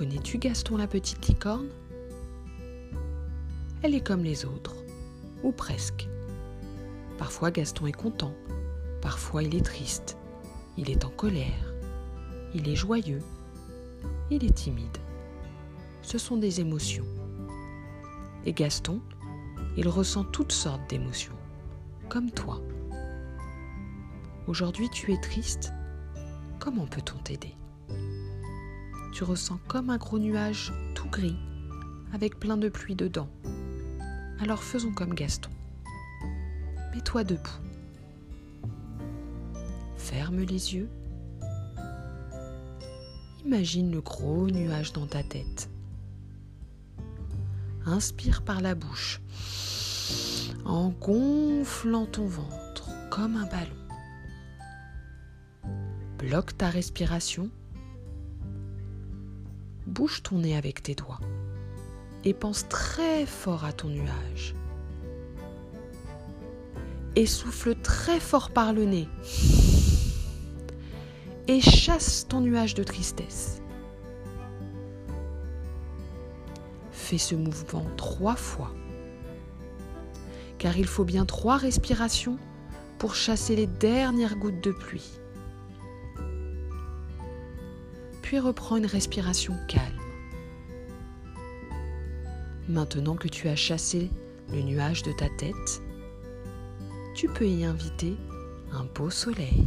Connais-tu Gaston la petite licorne? Elle est comme les autres, ou presque. Parfois Gaston est content, parfois il est triste, il est en colère, il est joyeux, il est timide. Ce sont des émotions. Et Gaston, il ressent toutes sortes d'émotions, comme toi. Aujourd'hui tu es triste, comment peut-on t'aider? Tu ressens comme un gros nuage tout gris, avec plein de pluie dedans. Alors faisons comme Gaston. Mets-toi debout. Ferme les yeux. Imagine le gros nuage dans ta tête. Inspire par la bouche en gonflant ton ventre comme un ballon. Bloque ta respiration. Bouge ton nez avec tes doigts et pense très fort à ton nuage. Et souffle très fort par le nez. Et chasse ton nuage de tristesse. Fais ce mouvement trois fois. Car il faut bien trois respirations pour chasser les dernières gouttes de pluie. Puis reprends une respiration calme. Maintenant que tu as chassé le nuage de ta tête, tu peux y inviter un beau soleil.